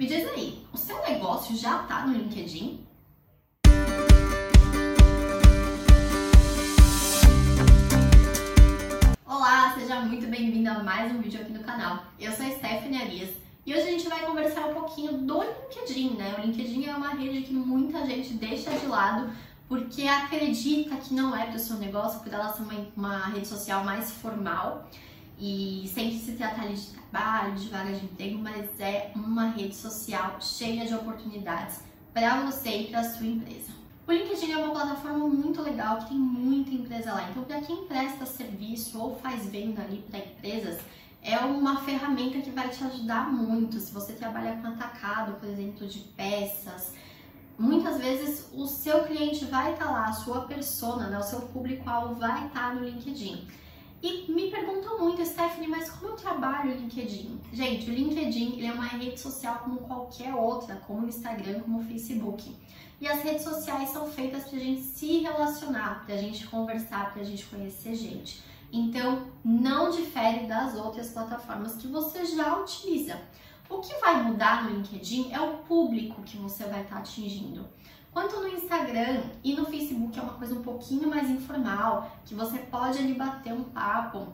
Me diz aí, o seu negócio já está no LinkedIn? Olá, seja muito bem-vindo a mais um vídeo aqui no canal. Eu sou a Stephanie Arias e hoje a gente vai conversar um pouquinho do LinkedIn, né? O LinkedIn é uma rede que muita gente deixa de lado porque acredita que não é para o seu negócio, por ela ser uma, uma rede social mais formal e sempre se trata ali de trabalho, de vaga de emprego, mas é uma rede social cheia de oportunidades para você e para a sua empresa. O LinkedIn é uma plataforma muito legal que tem muita empresa lá. Então, para quem presta serviço ou faz venda ali para empresas, é uma ferramenta que vai te ajudar muito. Se você trabalha com atacado, por exemplo, de peças, muitas vezes o seu cliente vai estar tá lá, a sua persona, né, o seu público-alvo vai estar tá no LinkedIn. E me perguntam muito, Stephanie, mas como eu trabalho o LinkedIn? Gente, o LinkedIn ele é uma rede social como qualquer outra, como o Instagram, como o Facebook. E as redes sociais são feitas para a gente se relacionar, para a gente conversar, para a gente conhecer gente. Então, não difere das outras plataformas que você já utiliza. O que vai mudar no LinkedIn é o público que você vai estar tá atingindo. Quanto no Instagram e no Facebook é uma coisa um pouquinho mais informal, que você pode ali bater um papo,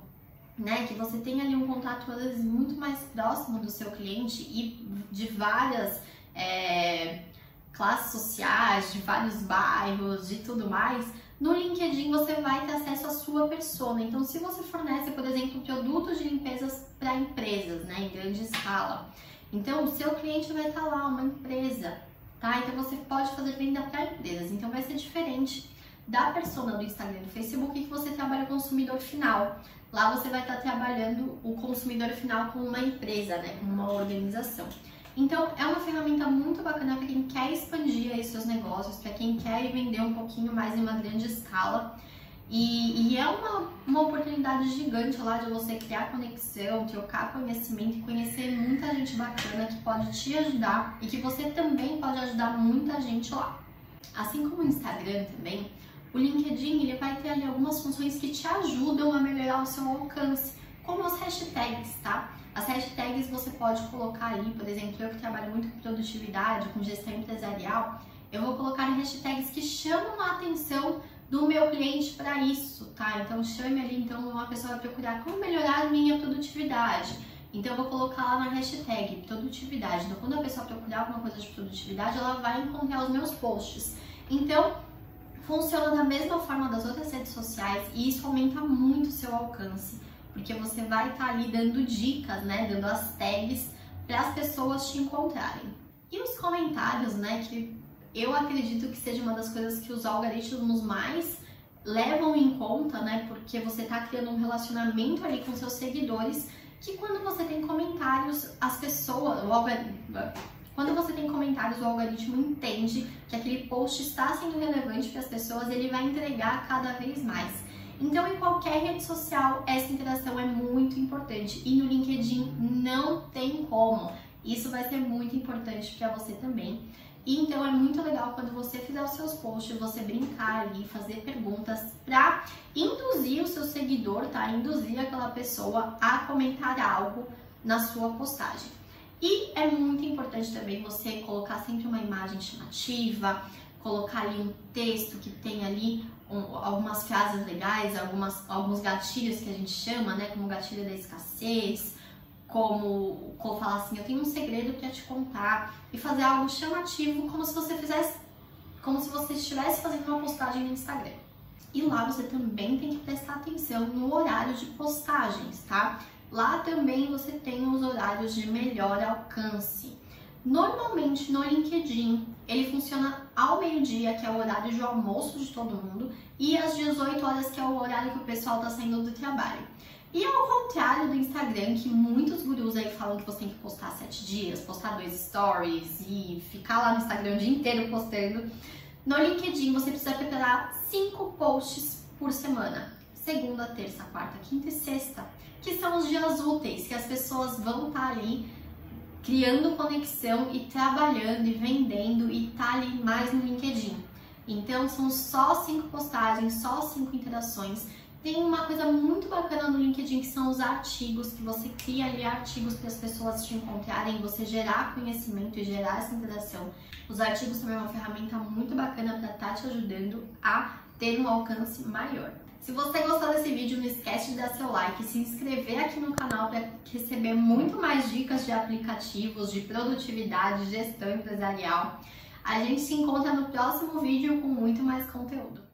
né? Que você tem ali um contato às vezes muito mais próximo do seu cliente e de várias é, classes sociais, de vários bairros, de tudo mais. No LinkedIn você vai ter acesso à sua persona. Então, se você fornece, por exemplo, produtos de limpezas para empresas, né, em grande escala, então o seu cliente vai estar lá, uma empresa tá? Então você pode fazer venda para empresas. Então vai ser diferente da persona do Instagram e do Facebook que você trabalha o consumidor final. Lá você vai estar trabalhando o consumidor final com uma empresa, né? Com uma organização. Então é uma ferramenta muito bacana para quem quer expandir aí seus negócios, para quem quer vender um pouquinho mais em uma grande escala. E, e, é uma, uma oportunidade gigante lá de você criar conexão, trocar conhecimento e conhecer muita gente bacana que pode te ajudar e que você também pode ajudar muita gente lá. Assim como o Instagram também, o LinkedIn ele vai ter ali algumas funções que te ajudam a melhorar o seu alcance, como as hashtags, tá? As hashtags você pode colocar ali, por exemplo, eu que trabalho muito com produtividade, com gestão empresarial, eu vou colocar hashtags que chamam a atenção do meu cliente para isso, tá? Então chame ali, então uma pessoa procurar como melhorar a minha produtividade. Então eu vou colocar lá na hashtag produtividade. Então quando a pessoa procurar alguma coisa de produtividade, ela vai encontrar os meus posts. Então funciona da mesma forma das outras redes sociais e isso aumenta muito o seu alcance, porque você vai estar tá ali dando dicas, né, dando as tags para as pessoas te encontrarem. E os comentários, né, que eu acredito que seja uma das coisas que os algoritmos mais levam em conta, né? Porque você está criando um relacionamento ali com seus seguidores, que quando você tem comentários, as pessoas, o algoritmo, quando você tem comentários, o algoritmo entende que aquele post está sendo relevante para as pessoas, ele vai entregar cada vez mais. Então, em qualquer rede social, essa interação é muito importante e no LinkedIn não tem como. Isso vai ser muito importante para você também. E então é muito legal quando você fizer os seus posts, você brincar ali, fazer perguntas para induzir o seu seguidor, tá? Induzir aquela pessoa a comentar algo na sua postagem. E é muito importante também você colocar sempre uma imagem chamativa, colocar ali um texto que tem ali um, algumas frases legais, algumas, alguns gatilhos que a gente chama, né? Como gatilho da escassez, como, como falar assim, eu tenho um segredo para te contar e fazer algo chamativo, como se você fizesse, como se você estivesse fazendo uma postagem no Instagram. E lá você também tem que prestar atenção no horário de postagens, tá? Lá também você tem os horários de melhor alcance. Normalmente no LinkedIn ele funciona ao meio-dia, que é o horário de almoço de todo mundo, e às 18 horas, que é o horário que o pessoal está saindo do trabalho. E ao contrário do Instagram, que muitos gurus aí falam que você tem que postar sete dias, postar dois stories e ficar lá no Instagram o dia inteiro postando, no LinkedIn você precisa preparar cinco posts por semana. Segunda, terça, quarta, quinta e sexta, que são os dias úteis, que as pessoas vão estar tá ali criando conexão e trabalhando e vendendo e tá ali mais no LinkedIn. Então são só cinco postagens, só cinco interações Tem uma coisa muito bacana no LinkedIn que são os artigos, que você cria ali artigos para as pessoas te encontrarem, você gerar conhecimento e gerar essa interação. Os artigos também é uma ferramenta muito bacana para estar tá te ajudando a ter um alcance maior. Se você gostou desse vídeo, não esquece de dar seu like se inscrever aqui no canal para receber muito mais dicas de aplicativos, de produtividade, gestão empresarial. A gente se encontra no próximo vídeo com muito mais conteúdo.